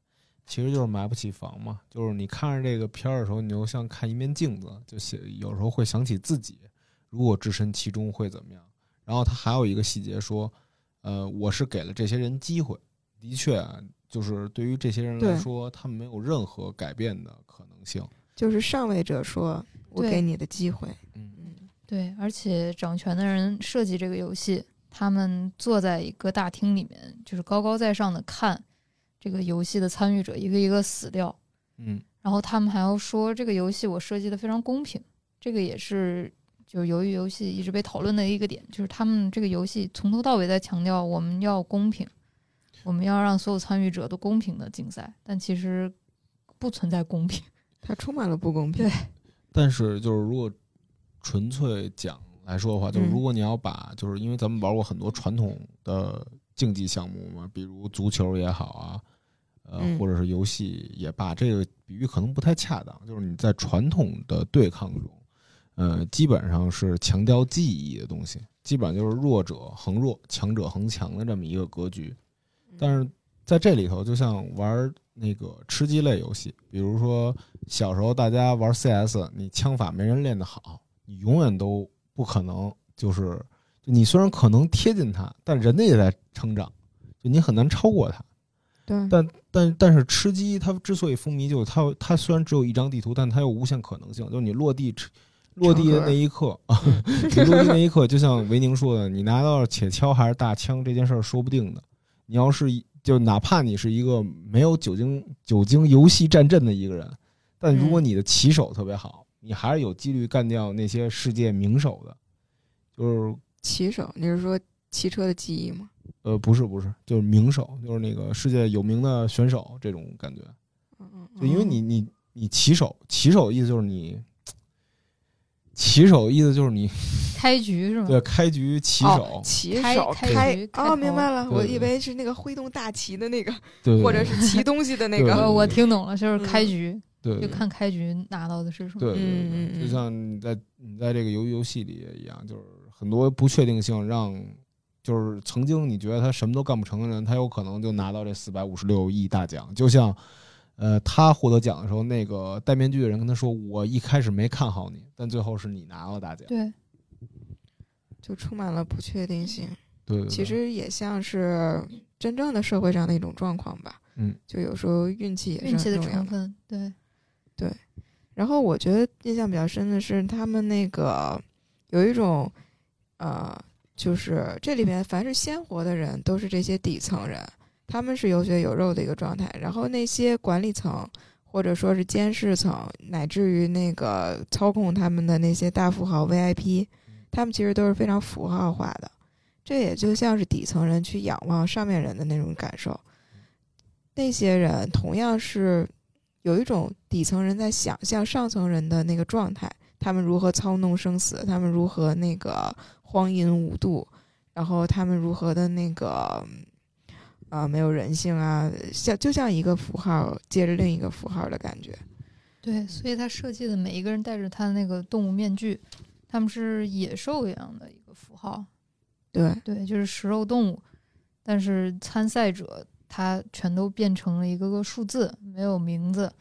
其实就是买不起房嘛。就是你看着这个片儿的时候，你就像看一面镜子，就想有时候会想起自己如果置身其中会怎么样。然后他还有一个细节说，呃，我是给了这些人机会，的确啊，就是对于这些人来说，他们没有任何改变的可能性。就是上位者说：“我给你的机会。嗯，嗯，对，而且掌权的人设计这个游戏，他们坐在一个大厅里面，就是高高在上的看这个游戏的参与者一个一个死掉，嗯然后他们还要说这个游戏我设计的非常公平，这个也是就是由于游戏一直被讨论的一个点，就是他们这个游戏从头到尾在强调我们要公平，我们要让所有参与者都公平的竞赛，但其实不存在公平。它充满了不公平。对 但是就是如果纯粹讲来说的话，就是嗯如果你要把，就是因为咱们玩过很多传统的竞技项目嘛，比如足球也好啊，呃，嗯或者是游戏也罢，这个比喻可能不太恰当。就是你在传统的对抗中，呃，基本上是强调记忆的东西，基本上就是弱者恒弱，强者恒强的这么一个格局。但是在这里头，就像玩那个吃鸡类游戏，比如说小时候大家玩 CS，你枪法没人练得好，你永远都不可能就是，就你虽然可能贴近他，但人家也在成长，就你很难超过他。对，但但但是吃鸡它之所以风靡，就是它它虽然只有一张地图，但它有无限可能性。就是你落地落地的那一刻啊，你落地那一刻，就像维宁说的，你拿到铁锹还是大枪这件事儿说不定的。你要是一就哪怕你是一个没有酒精酒精游戏战阵的一个人，但如果你的棋手特别好，你还是有几率干掉那些世界名手的。就是骑手，你是说骑车的记忆吗？呃，不是不是，就是名手，就是那个世界有名的选手这种感觉。嗯嗯，就因为你你你骑手，骑手意思就是你，骑手意思就是你 开局是吗？对开局骑哦手，骑开手开开局开哦，明白了，我以为是那个挥动大旗的那个，或者是骑东西的那个。我我听懂了，就是嗯开局，对对就看开局拿到的是什么。对，就像你在你在这个游游戏里也一样，就是很多不确定性让。就是曾经你觉得他什么都干不成的人，他有可能就拿到这四百五十六亿大奖。就像，呃，他获得奖的时候，那个戴面具的人跟他说：“我一开始没看好你，但最后是你拿了大奖。对，就充满了不确定性。对”对对，其实也像是真正的社会上的一种状况吧。嗯，就有时候运气也是运气的很重要成分，对，然后我觉得印象比较深的是他们那个有一种呃，就是这里面凡是鲜活的人都是这些底层人，他们是有血有肉的一个状态。然后那些管理层或者说是监视层，乃至于那个操控他们的那些大富豪 VIP，他们其实都是非常符号化的。这也就像是底层人去仰望上面人的那种感受。那些人同样是有一种底层人在想象上层人的那个状态，他们如何操弄生死，他们如何那个荒淫无度，然后他们如何的那个啊、没有人性啊，像就像一个符号接着另一个符号的感觉。对，所以他设计的每一个人戴着他那个动物面具，他们是野兽一样的一个符号，对，对，就是食肉动物。但是参赛者他全都变成了一个个数字，没有名字。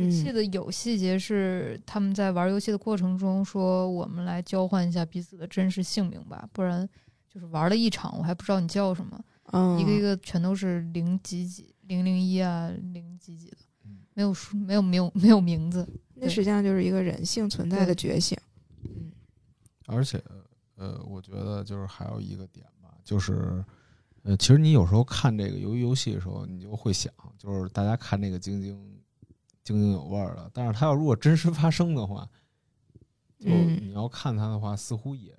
嗯，记得有细节是他们在玩游戏的过程中说：“我们来交换一下彼此的真实姓名吧，不然就是玩了一场，我还不知道你叫什么。嗯，一个一个全都是零几几、零零一啊、零几几的嗯，没有数，没有没有没有名字。那实际上就是一个人性存在的觉醒。嗯而且，呃，我觉得就是还有一个点吧，就是，呃，其实你有时候看这个鱿鱼游戏的时候，你就会想，就是大家看那个津津津津有味儿的，但是它要如果真实发生的话，就嗯你要看它的话，似乎也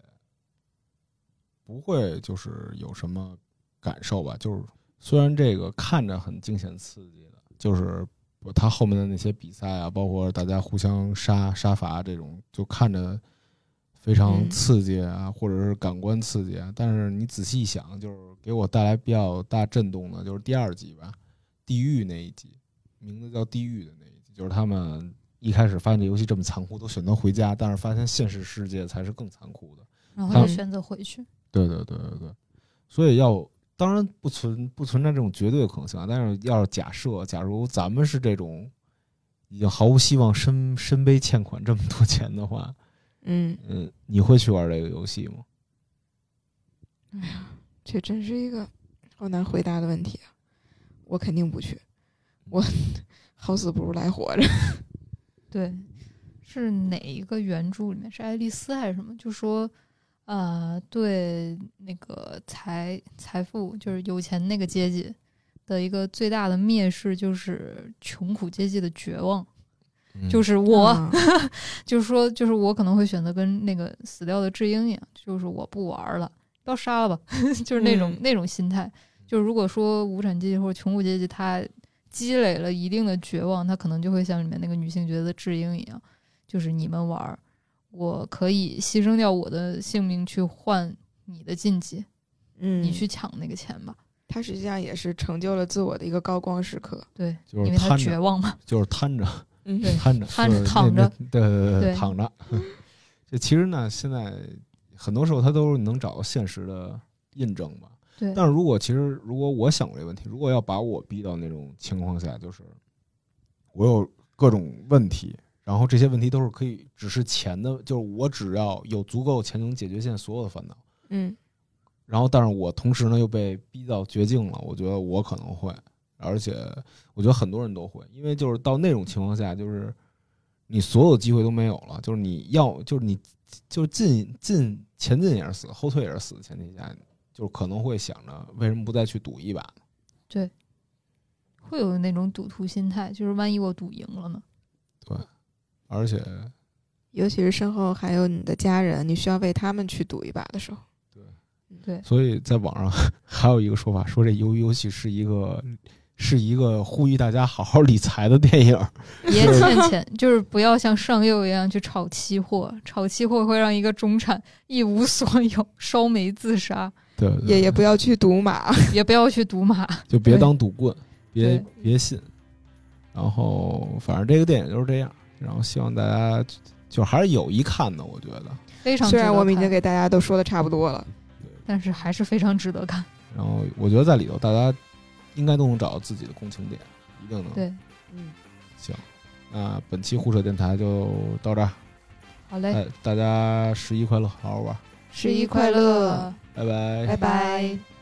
不会就是有什么感受吧。就是虽然这个看着很惊险刺激的，就是它后面的那些比赛啊，包括大家互相杀杀伐这种，就看着非常嗯刺激啊，或者是感官刺激啊。但是你仔细一想，就是给我带来比较大震动的，就是第二集吧，地狱那一集，名字叫地狱的那一集，就是他们一开始发现这游戏这么残酷，都选择回家，但是发现现实世界才是更残酷的。然后就选择回去。对对对对对，所以要当然不存不存在这种绝对的可能性啊，但是要是假设，假如咱们是这种已经毫无希望、身身背欠款这么多钱的话，嗯，嗯，你会去玩这个游戏吗？哎呀，这真是一个好难回答的问题啊！我肯定不去，我好死不如来活着。对，是哪一个原著里面是爱丽丝还是什么？就说，呃，对那个财财富就是有钱那个阶级的一个最大的蔑视，就是穷苦阶级的绝望。就是是 我，啊就是说，就是我可能会选择跟那个死掉的智英一样，就是我不玩了，要杀了吧，就是那种、嗯那种心态。就是如果说无产阶级或者穷苦阶级他积累了一定的绝望，他可能就会像里面那个女性角色智英一样，就是你们玩儿，我可以牺牲掉我的性命去换你的晋级，嗯，你去抢那个钱吧。他实际上也是成就了自我的一个高光时刻。对，就是因为他，绝望嘛。就是瘫着 嗯对瘫着瘫着躺着那对对对躺着，这其实呢，现在很多时候他都是能找到现实的印证吧。对，但是如果其实如果我想过这个问题，如果要把我逼到那种情况下，就是我有各种问题，然后这些问题都是可以只是钱的，就是我只要有足够钱能解决现在所有的烦恼。嗯。然后，但是我同时呢又被逼到绝境了，我觉得我可能会，而且我觉得很多人都会，因为就是到那种情况下，就是你所有机会都没有了，就是你要就是你就是进进前进也是死，后退也是死的前提下，就是可能会想着为什么不再去赌一把呢？会有那种赌徒心态，就是万一我赌赢了呢？对而且尤其是身后还有你的家人，你需要为他们去赌一把的时候，对，所以在网上 还有一个说法，说这鱿鱼游戏是一个是一个呼吁大家好好理财的电影。别欠钱，就是不要像上佑一样去炒期货，炒期货会让一个中产一无所有，烧煤自杀。对，对也也不要去赌马。也不要去赌马。就别当赌棍，别别信。然后反正这个电影就是这样，然后希望大家就还是有一看的，我觉得。非常虽然我们已经给大家都说的差不多了，但是还是非常值得看。然后我觉得在里头大家应该都能找到自己的共情点，一定能。对，嗯，行，那本期互扯电台就到这儿，好嘞，哎，大家十一快乐，好好玩，十一快乐，拜拜拜拜。